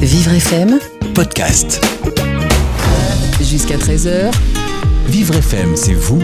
Vivre FM, podcast. jusqu'à 13h, Vivre FM, c'est vous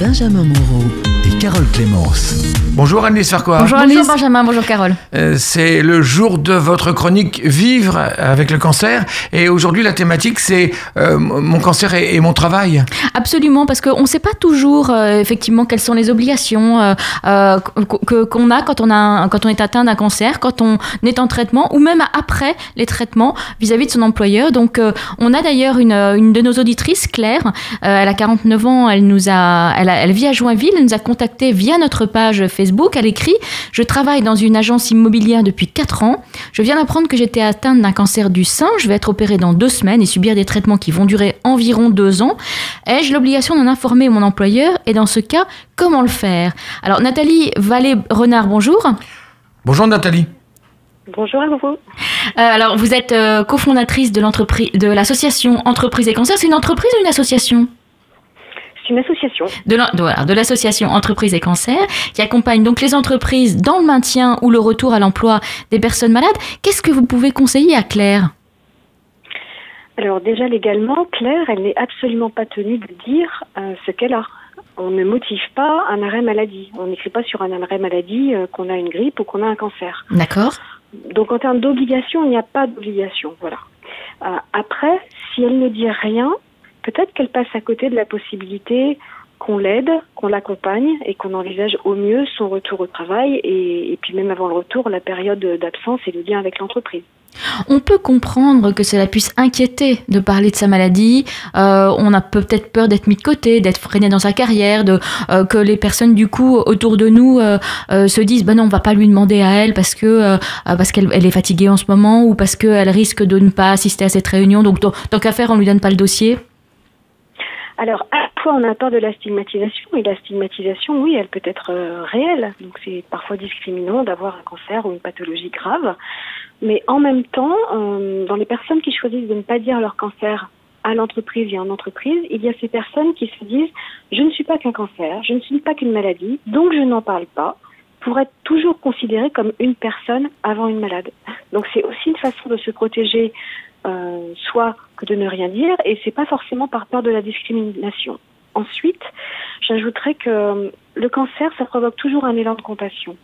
Benjamin Moreau. et Carole Clémence. Bonjour Annelise Farquhar. Bonjour, Benjamin, bonjour Carole. Euh, c'est le jour de votre chronique Vivre avec le cancer. Et aujourd'hui, la thématique, c'est euh, mon cancer et, et mon travail. Absolument, parce qu'on ne sait pas toujours euh, effectivement quelles sont les obligations euh, euh, que- qu'on a quand on, a un- quand on est atteint d'un cancer, quand on est en traitement, ou même après les traitements vis-à-vis de son employeur. Donc, euh, on a d'ailleurs une, une de nos auditrices, Claire. Euh, elle a 49 ans, elle nous a, elle, a- elle vit à Joinville, elle nous a contacté via notre page Facebook. Elle écrit Je travaille dans une agence immobilière depuis 4 ans. Je viens d'apprendre que j'étais atteinte d'un cancer du sein. Je vais être opérée dans deux semaines et subir des traitements qui vont durer environ deux ans. Ai-je l'obligation d'en informer mon employeur? Et dans ce cas, comment le faire? Alors, Nathalie Vallée-Renard, bonjour. Bonjour Nathalie. Bonjour à vous. Euh, alors, vous êtes euh, cofondatrice de l'entreprise, de l'association Entreprise et Cancer. C'est une entreprise ou une association? C'est une association. de l'association Entreprise et Cancer, qui accompagne donc les entreprises dans le maintien ou le retour à l'emploi des personnes malades. Qu'est-ce que vous pouvez conseiller à Claire? Alors déjà légalement, Claire, elle n'est absolument pas tenue de dire euh, ce qu'elle a. On ne motive pas un arrêt maladie. On n'écrit pas sur un arrêt maladie euh, qu'on a une grippe ou qu'on a un cancer. D'accord Donc en termes d'obligation, il n'y a pas d'obligation. Voilà. Euh, après, si elle ne dit rien, peut-être qu'elle passe à côté de la possibilité qu'on l'aide, qu'on l'accompagne et qu'on envisage au mieux son retour au travail et, puis même avant le retour, la période d'absence et le lien avec l'entreprise. On peut comprendre que cela puisse inquiéter de parler de sa maladie. Euh, on a peut-être peur d'être mis de côté, d'être freiné dans sa carrière, de euh, que les personnes du coup autour de nous euh, euh, se disent ben non, on va pas lui demander à elle parce que euh, euh, parce qu'elle elle est fatiguée en ce moment ou parce qu'elle risque de ne pas assister à cette réunion. Donc tant qu'à faire, on lui donne pas le dossier. Alors, à fois, on a peur de la stigmatisation, et la stigmatisation, oui, elle peut être euh, réelle. Donc, c'est parfois discriminant d'avoir un cancer ou une pathologie grave. Mais en même temps, euh, dans les personnes qui choisissent de ne pas dire leur cancer à l'entreprise et en entreprise, il y a ces personnes qui se disent je ne suis pas qu'un cancer, je ne suis pas qu'une maladie, donc je n'en parle pas, pour être toujours considérée comme une personne avant une malade. Donc, c'est aussi une façon de se protéger euh, soit que de ne rien dire, et c'est pas forcément par peur de la discrimination. Ensuite, j'ajouterais que euh, le cancer, ça provoque toujours un élan de compassion.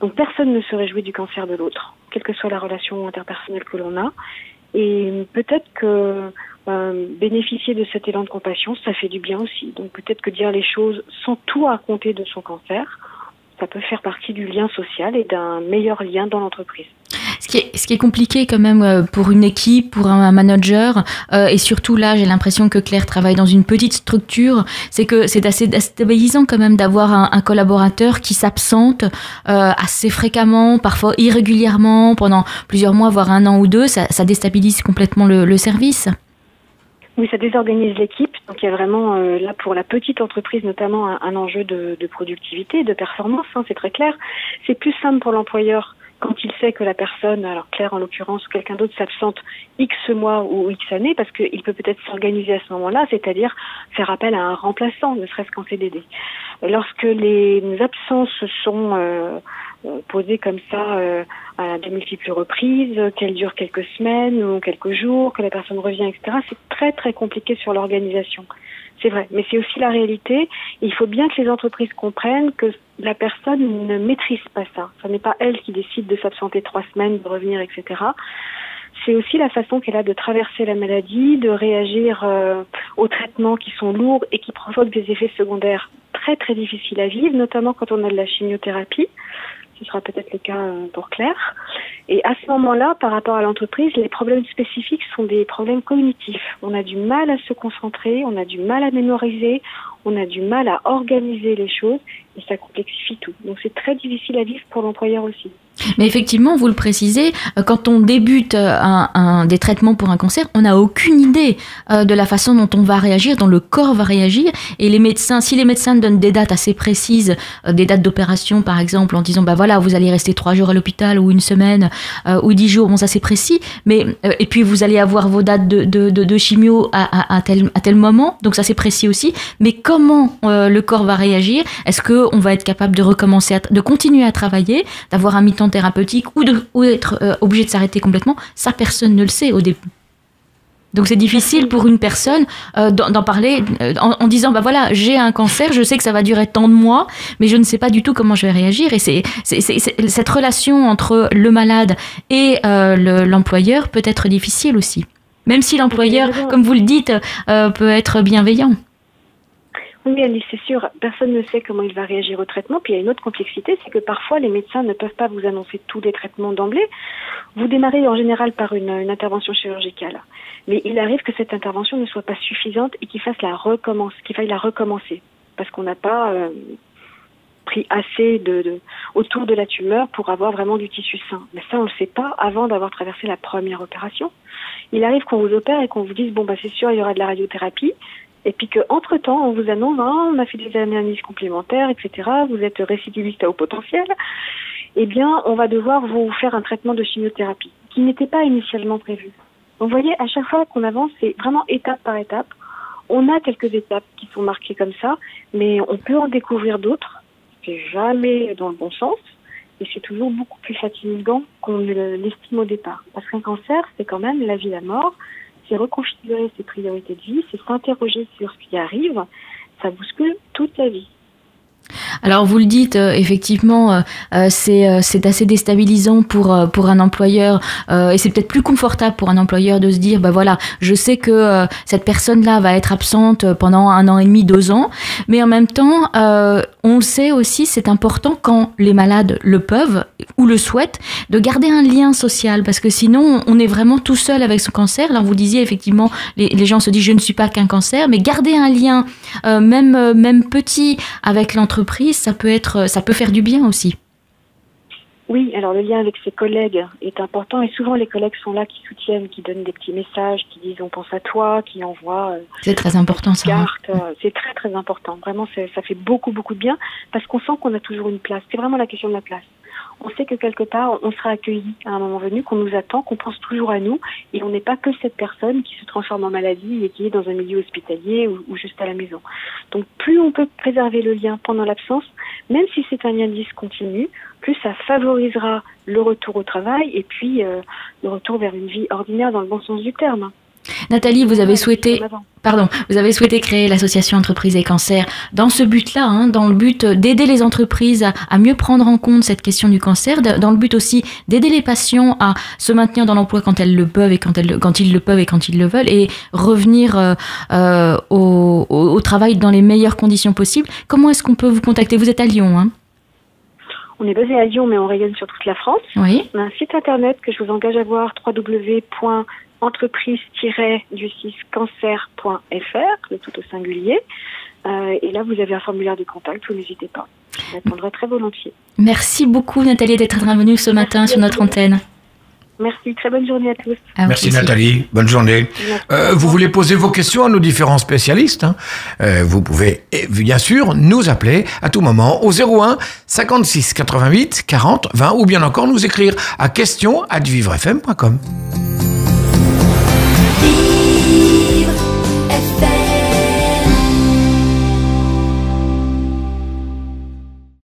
Donc personne ne se réjouit du cancer de l'autre, quelle que soit la relation interpersonnelle que l'on a. Et peut-être que euh, bénéficier de cet élan de compassion, ça fait du bien aussi. Donc peut-être que dire les choses sans tout raconter de son cancer, ça peut faire partie du lien social et d'un meilleur lien dans l'entreprise. Ce qui, est, ce qui est compliqué quand même euh, pour une équipe, pour un manager, euh, et surtout là, j'ai l'impression que Claire travaille dans une petite structure, c'est que c'est assez déstabilisant quand même d'avoir un, un collaborateur qui s'absente euh, assez fréquemment, parfois irrégulièrement, pendant plusieurs mois, voire un an ou deux, ça, ça déstabilise complètement le, le service. Oui, ça désorganise l'équipe. Donc il y a vraiment euh, là pour la petite entreprise notamment un, enjeu de, de productivité, de performance. Hein, c'est très clair. C'est plus simple pour l'employeur quand il sait que la personne, alors Claire en l'occurrence ou quelqu'un d'autre s'absente X mois ou X années, parce qu'il peut peut-être s'organiser à ce moment-là, c'est-à-dire faire appel à un remplaçant, ne serait-ce qu'en CDD. Lorsque les absences sont euh, posées comme ça euh, à de multiples reprises, qu'elles durent quelques semaines ou quelques jours, que la personne revient, etc., c'est très très compliqué sur l'organisation. C'est vrai, mais c'est aussi la réalité. Il faut bien que les entreprises comprennent que la personne ne maîtrise pas ça. Ce n'est pas elle qui décide de s'absenter trois semaines, de revenir, etc. C'est aussi la façon qu'elle a de traverser la maladie, de réagir euh, aux traitements qui sont lourds et qui provoquent des effets secondaires très très difficiles à vivre, notamment quand on a de la chimiothérapie. Ce sera peut-être le cas euh, pour Claire. Et à ce moment-là, par rapport à l'entreprise, les problèmes spécifiques sont des problèmes cognitifs. On a du mal à se concentrer, on a du mal à mémoriser, on a du mal à organiser les choses et ça complexifie tout. Donc c'est très difficile à vivre pour l'employeur aussi. Mais effectivement, vous le précisez, euh, quand on débute euh, un, des traitements pour un cancer, on n'a aucune idée euh, de la façon dont on va réagir, dont le corps va réagir. Et les médecins, si les médecins donnent des dates assez précises, des dates d'opération par exemple, en disant bah voilà, vous allez rester trois jours à l'hôpital ou une semaine ou dix jours, bon ça c'est précis. Mais et puis vous allez avoir vos dates de, chimio à, tel à tel moment, donc ça c'est précis aussi. Mais comment le corps va réagir? Est-ce que on va être capable de recommencer, de continuer à travailler, d'avoir un mi-temps temps thérapeutique ou, de, ou être euh, obligé de s'arrêter complètement, ça personne ne le sait au début. Donc c'est difficile pour une personne euh, d'en parler euh, en, en disant bah voilà j'ai un cancer, je sais que ça va durer tant de mois, mais je ne sais pas du tout comment je vais réagir. Et c'est cette relation entre le malade et le- l'employeur peut être difficile aussi. Même si l'employeur, comme vous le dites, peut être bienveillant. Oui, c'est sûr. Personne ne sait comment il va réagir au traitement. Puis il y a une autre complexité, c'est que parfois les médecins ne peuvent pas vous annoncer tous les traitements d'emblée. Vous démarrez en général par une, intervention chirurgicale, mais il arrive que cette intervention ne soit pas suffisante et qu'il faille la recommencer, parce qu'on n'a pas euh, pris assez de, autour de la tumeur pour avoir vraiment du tissu sain. Mais ça, on le sait pas avant d'avoir traversé la première opération. Il arrive qu'on vous opère et qu'on vous dise bon bah c'est sûr il y aura de la radiothérapie. Et puis qu'entre temps, on vous annonce, Ah, on a fait des analyses complémentaires, etc. Vous êtes récidiviste à haut potentiel. Eh bien, on va devoir vous faire un traitement de chimiothérapie qui n'était pas initialement prévu. Vous voyez, à chaque fois qu'on avance, c'est vraiment étape par étape. On a quelques étapes qui sont marquées comme ça, mais on peut en découvrir d'autres. C'est jamais dans le bon sens. Et c'est toujours beaucoup plus fatigant qu'on l'estime au départ. Parce qu'un cancer, c'est quand même la vie, la mort c'est reconfigurer ses priorités de vie, c'est s'interroger sur ce qui arrive, ça bouscule toute la vie. Alors vous le dites, euh, effectivement, euh, euh, c'est c'est assez déstabilisant pour pour un employeur et c'est peut-être plus confortable pour un employeur de se dire, bah voilà, je sais que cette personne-là va être absente pendant un an et demi, deux ans, mais en même temps, on le sait aussi, c'est important quand les malades le peuvent ou le souhaitent de garder un lien social. Parce que sinon on est vraiment tout seul avec son cancer. Là vous disiez effectivement, les, les gens se disent je ne suis pas qu'un cancer, mais garder un lien même même petit avec l'entreprise, ça peut être ça peut faire du bien aussi. Oui, alors le lien avec ses collègues est important et souvent les collègues sont là qui soutiennent, qui donnent des petits messages, qui disent on pense à toi, qui envoient euh, C'est très important ça. hein. cartes. euh, c'est très très important. Vraiment, ça fait beaucoup beaucoup de bien parce qu'on sent qu'on a toujours une place. C'est vraiment la question de la place. On sait que quelque part on sera accueilli à un moment venu, qu'on nous attend, qu'on pense toujours à nous et on n'est pas que cette personne qui se transforme en maladie et qui est dans un milieu hospitalier ou, juste à la maison. Donc plus on peut préserver le lien pendant l'absence, même si c'est un lien discontinu, plus ça favorisera le retour au travail et puis euh, le retour vers une vie ordinaire dans le bon sens du terme. Nathalie, vous avez souhaité. Pardon, vous avez souhaité créer l'association Entreprises et Cancer dans ce but-là, hein, dans le but d'aider les entreprises à, à mieux prendre en compte cette question du cancer, dans le but aussi d'aider les patients à se maintenir dans l'emploi quand elles le peuvent et quand, elles, quand ils le peuvent et quand ils le veulent, et revenir euh, euh, au, au- au travail dans les meilleures conditions possibles. Comment est-ce qu'on peut vous contacter? Vous êtes à Lyon, hein On est basé à Lyon, mais on rayonne sur toute la France. Oui. On a un site internet que je vous engage à voir, www.entreprise-du6cancer.fr, le tout au singulier. Euh, et là, vous avez un formulaire de contact, vous n'hésitez pas. Je répondrai très volontiers. Merci beaucoup Nathalie d'être intervenue ce matin sur notre antenne. Merci, très bonne journée à tous. À vous Merci aussi. Nathalie, bonne journée. Euh, vous voulez poser vos questions à nos différents spécialistes hein Euh, Vous pouvez bien sûr nous appeler à tout moment au 01 56 88 40 20 ou bien encore nous écrire à question@vivrefm.com.